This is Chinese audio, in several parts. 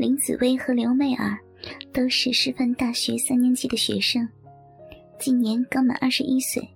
林紫薇和刘媚儿都是师范大学三年级的学生，今年刚满二十一岁。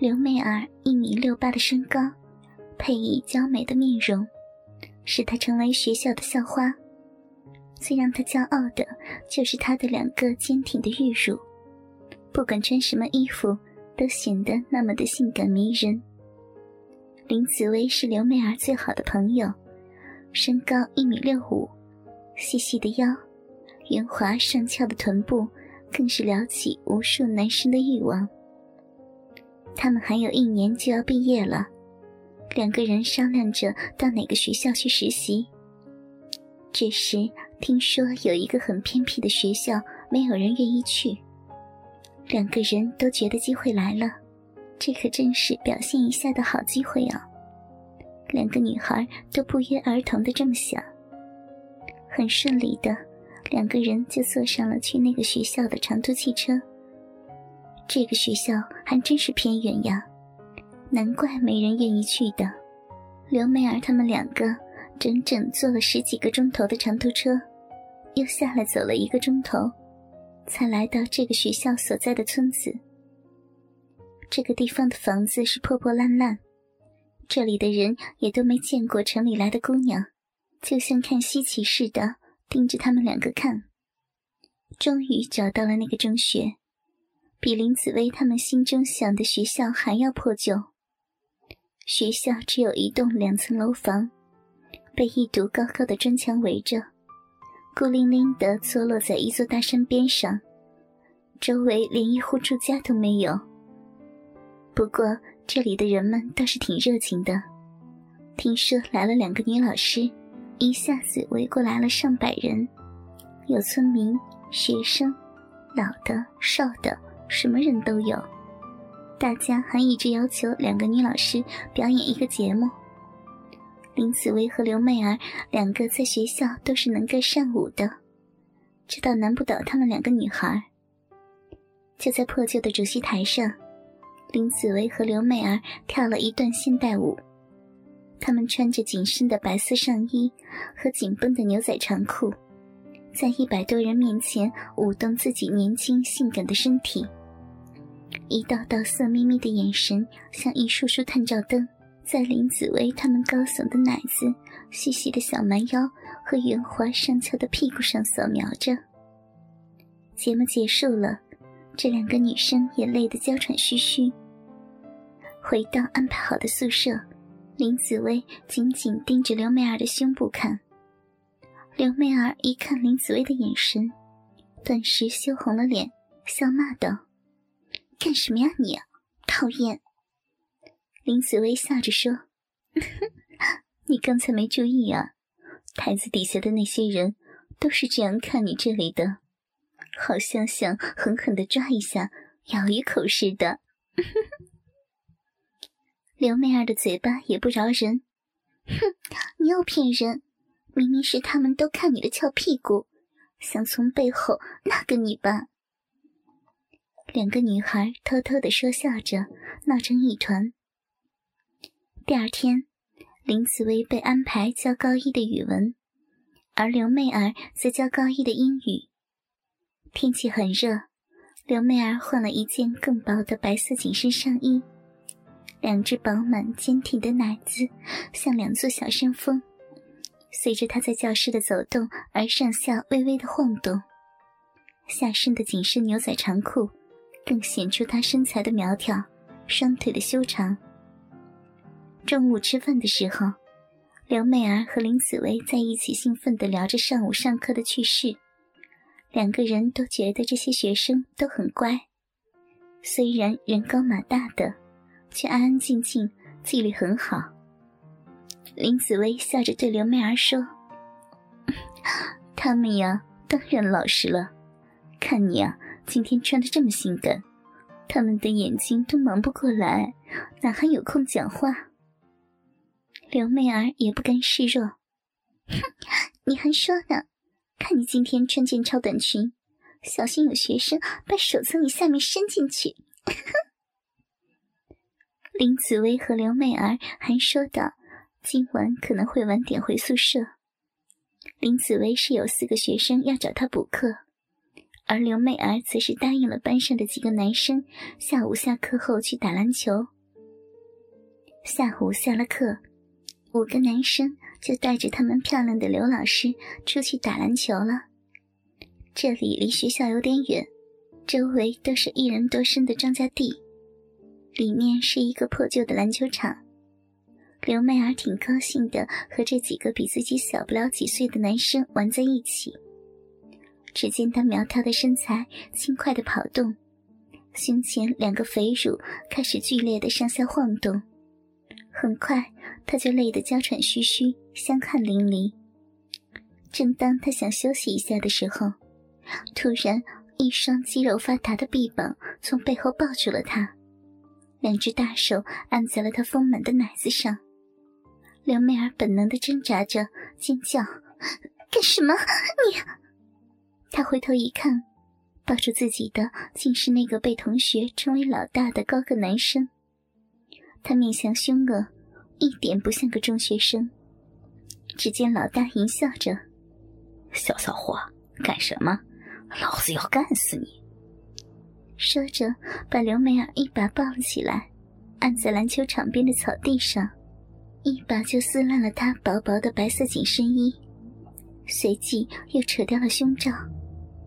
刘媚儿一米六八的身高，配以娇美的面容，使她成为学校的校花。最让她骄傲的，就是她的两个坚挺的玉乳，不管穿什么衣服，都显得那么的性感迷人。林紫薇是刘媚儿最好的朋友，身高一米六五，细细的腰，圆滑上翘的臀部，更是撩起无数男生的欲望。他们还有一年就要毕业了，两个人商量着到哪个学校去实习。这时听说有一个很偏僻的学校，没有人愿意去，两个人都觉得机会来了。这可真是表现一下的好机会啊！两个女孩都不约而同的这么想。很顺利的，两个人就坐上了去那个学校的长途汽车。这个学校还真是偏远呀，难怪没人愿意去的。刘美儿他们两个整整坐了十几个钟头的长途车，又下来走了一个钟头，才来到这个学校所在的村子。这个地方的房子是破破烂烂，这里的人也都没见过城里来的姑娘，就像看稀奇似的盯着他们两个看。终于找到了那个中学，比林子薇他们心中想的学校还要破旧。学校只有一栋两层楼房，被一堵高高的砖墙围着，孤零零地坐落在一座大山边上，周围连一户住家都没有。不过这里的人们倒是挺热情的，听说来了两个女老师，一下子围过来了上百人，有村民、学生、老的、少的，什么人都有。大家还一直要求两个女老师表演一个节目。林紫薇和刘媚儿两个在学校都是能歌善舞的，这倒难不倒她们两个女孩。就在破旧的主席台上。林紫薇和刘媚儿跳了一段现代舞，他们穿着紧身的白色上衣和紧绷的牛仔长裤，在一百多人面前舞动自己年轻性感的身体。一道道色眯眯的眼神像一束束探照灯，在林紫薇他们高耸的奶子、细细的小蛮腰和圆滑上翘的屁股上扫描着。节目结束了。这两个女生也累得娇喘吁吁。回到安排好的宿舍，林紫薇紧紧盯着刘媚儿的胸部看。刘媚儿一看林紫薇的眼神，顿时羞红了脸，笑骂道：“干什么呀你？讨厌！”林紫薇笑着说：“ 你刚才没注意啊，台子底下的那些人都是这样看你这里的。”好像想狠狠的抓一下，咬一口似的。刘媚儿的嘴巴也不饶人，哼，你又骗人！明明是他们都看你的翘屁股，想从背后那个你吧。两个女孩偷偷的说笑着，闹成一团。第二天，林子薇被安排教高一的语文，而刘媚儿则教高一的英语。天气很热，刘媚儿换了一件更薄的白色紧身上衣，两只饱满坚挺的奶子像两座小山峰，随着他在教室的走动而上下微微的晃动。下身的紧身牛仔长裤更显出他身材的苗条，双腿的修长。中午吃饭的时候，刘美儿和林子薇在一起兴奋地聊着上午上课的趣事。两个人都觉得这些学生都很乖，虽然人高马大的，却安安静静，纪律很好。林紫薇笑着对刘媚儿说：“ 他们呀，当然老实了。看你啊，今天穿的这么性感，他们的眼睛都忙不过来，哪还有空讲话？”刘媚儿也不甘示弱：“哼，你还说呢？”看你今天穿件超短裙，小心有学生把手从你下面伸进去。林紫薇和刘媚儿还说道：“今晚可能会晚点回宿舍。”林紫薇是有四个学生要找她补课，而刘媚儿则是答应了班上的几个男生，下午下课后去打篮球。下午下了课，五个男生就带着他们漂亮的刘老师出去打篮球了。这里离学校有点远，周围都是一人多深的庄稼地，里面是一个破旧的篮球场。刘媚儿挺高兴的，和这几个比自己小不了几岁的男生玩在一起。只见她苗条的身材轻快的跑动，胸前两个肥乳开始剧烈的上下晃动。很快，她就累得娇喘吁吁，香汗淋漓。正当她想休息一下的时候，突然一双肌肉发达的臂膀从背后抱住了她，两只大手按在了她丰满的奶子上。刘媚儿本能的挣扎着，尖叫：“干什么？你！”她回头一看，抱住自己的竟是那个被同学称为老大的高个男生。他面相凶恶，一点不像个中学生。只见老大淫笑着：“小骚货，干什么？老子要干死你！”说着，把刘美儿一把抱了起来，按在篮球场边的草地上。一把就撕烂了她薄薄的白色紧身衣，随即又扯掉了胸罩。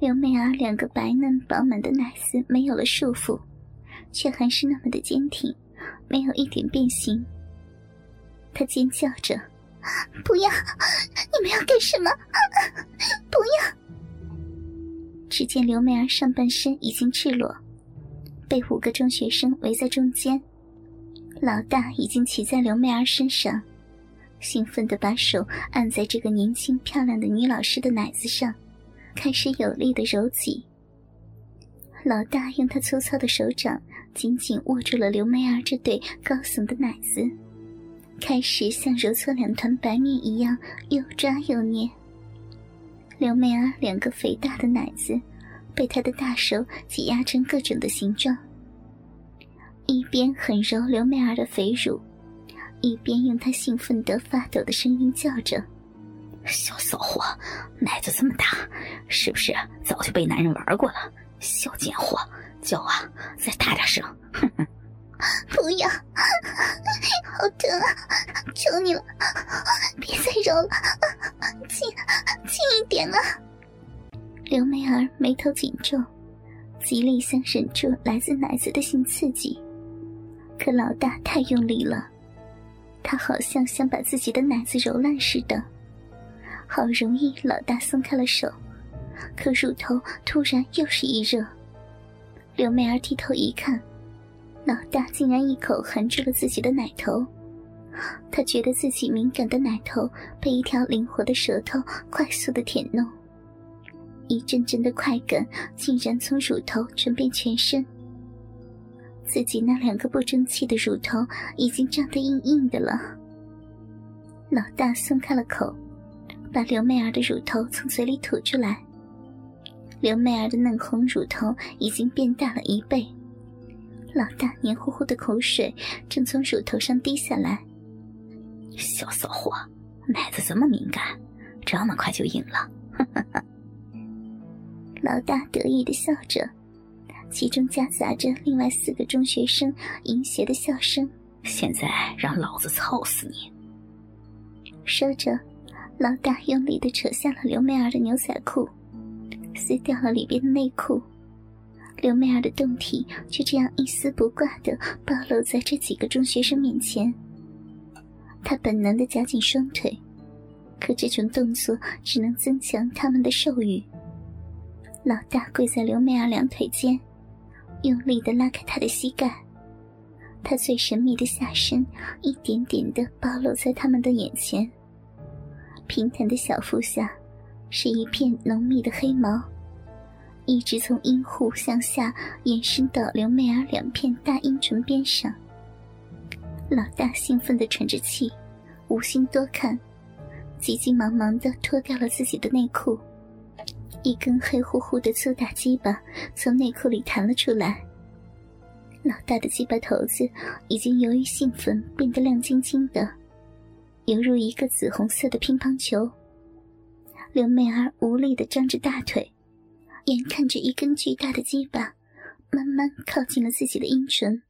刘美儿两个白嫩饱满的奶丝没有了束缚，却还是那么的坚挺，没有一点变形。她尖叫着：“不要！你们要干什么？不要！”只见刘媚儿上半身已经赤裸，被五个中学生围在中间。老大已经骑在刘媚儿身上，兴奋地把手按在这个年轻漂亮的女老师的奶子上，开始有力的揉挤。老大用他粗糙的手掌紧紧握住了刘媚儿这对高耸的奶子，开始像揉搓两团白面一样又抓又捏。刘媚儿两个肥大的奶子被他的大手挤压成各种的形状。一边狠揉刘媚儿的肥乳，一边用她兴奋得发抖的声音叫着：“小骚货，奶子这么大，是不是早就被男人玩过了？小贱货，叫啊，再大点声！”哼哼，不要，好疼啊！求你了，别再揉了，轻轻一点啊！刘梅儿眉头紧皱，极力想忍住来自奶子的性刺激。可老大太用力了，他好像想把自己的奶子揉烂似的。好容易，老大松开了手，可乳头突然又是一热。刘梅儿低头一看，老大竟然一口含住了自己的奶头。他觉得自己敏感的奶头被一条灵活的舌头快速的舔弄，一阵阵的快感竟然从乳头传遍全身。自己那两个不争气的乳头已经胀得硬硬的了。老大松开了口，把刘媚儿的乳头从嘴里吐出来。刘媚儿的嫩红乳头已经变大了一倍，老大黏糊糊的口水正从乳头上滴下来。小骚货，奶子这么敏感，这么快就硬了？老大得意的笑着。其中夹杂着另外四个中学生淫邪的笑声。现在让老子操死你！说着，老大用力的扯下了刘媚儿的牛仔裤，撕掉了里边的内裤。刘媚儿的胴体就这样一丝不挂的暴露在这几个中学生面前。她本能的夹紧双腿，可这种动作只能增强他们的兽欲。老大跪在刘媚儿两腿间。用力的拉开她的膝盖，他最神秘的下身一点点的暴露在他们的眼前。平坦的小腹下，是一片浓密的黑毛，一直从阴户向下延伸到刘媚儿两片大阴唇边上。老大兴奋的喘着气，无心多看，急急忙忙的脱掉了自己的内裤。一根黑乎乎的粗大鸡巴从内裤里弹了出来，老大的鸡巴头子已经由于兴奋变得亮晶晶的，犹如一个紫红色的乒乓球。刘媚儿无力的张着大腿，眼看着一根巨大的鸡巴慢慢靠近了自己的阴唇，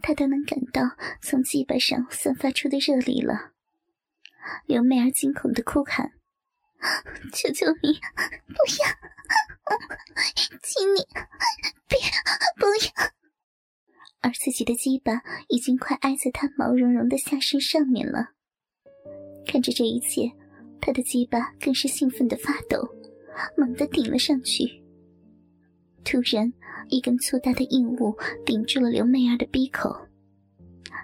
他都能感到从鸡巴上散发出的热力了。刘媚儿惊恐的哭喊：“求求你，不要！请你别不要！”而自己的鸡巴已经快挨在她毛茸茸的下身上面了。看着这一切，他的鸡巴更是兴奋的发抖，猛地顶了上去。突然，一根粗大的硬物顶住了刘媚儿的鼻口，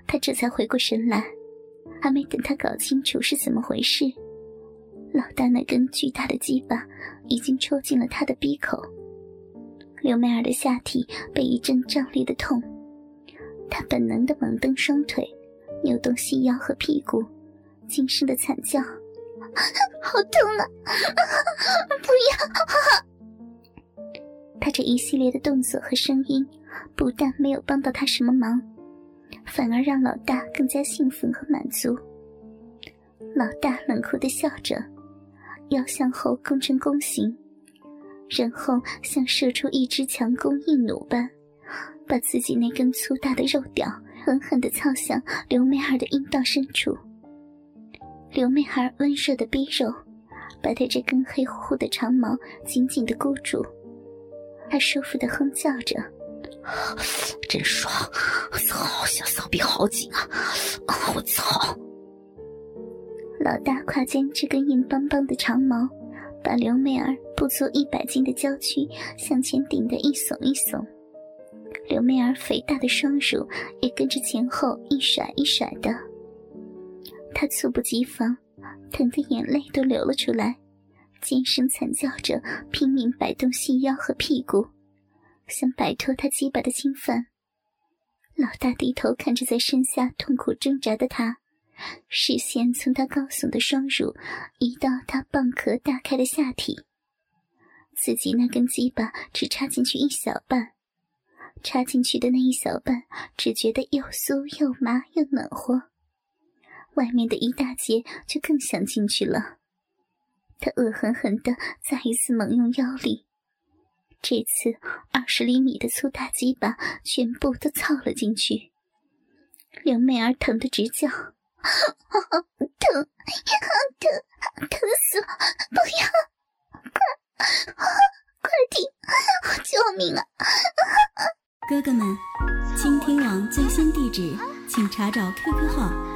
她这才回过神来。还没等她搞清楚是怎么回事，老大那根巨大的鸡巴已经戳进了她的鼻口。刘媚儿的下体被一阵胀裂的痛，她本能的猛蹬双腿，扭动细腰和屁股。惊声的惨叫，好痛啊！不要！他这一系列的动作和声音，不但没有帮到他什么忙，反而让老大更加兴奋和满足。老大冷酷的笑着，腰向后弓成弓形，然后像射出一支强弓硬弩般，把自己那根粗大的肉屌狠狠地操向刘美儿的阴道深处。刘媚儿温热的逼肉，把她这根黑乎乎的长毛紧紧的箍住。她舒服的哼叫着：“真爽，操，小骚逼好紧啊！我操！”老大胯间这根硬邦邦的长毛，把刘妹儿不足一百斤的娇躯向前顶得一耸一耸。刘妹儿肥大的双乳也跟着前后一甩一甩的。他猝不及防，疼得眼泪都流了出来，尖声惨叫着，拼命摆动细腰和屁股，想摆脱他鸡巴的侵犯。老大低头看着在身下痛苦挣扎的他，视线从他高耸的双乳移到他蚌壳大开的下体。自己那根鸡巴只插进去一小半，插进去的那一小半只觉得又酥又麻又暖和。外面的一大截就更想进去了，他恶狠狠地再一次猛用腰力，这次二十厘米的粗大鸡巴全部都操了进去。刘妹儿疼得直叫：“疼，疼，疼死了！不要，快，快停！救命啊！”哥哥们，倾听网最新地址，请查找 QQ 号。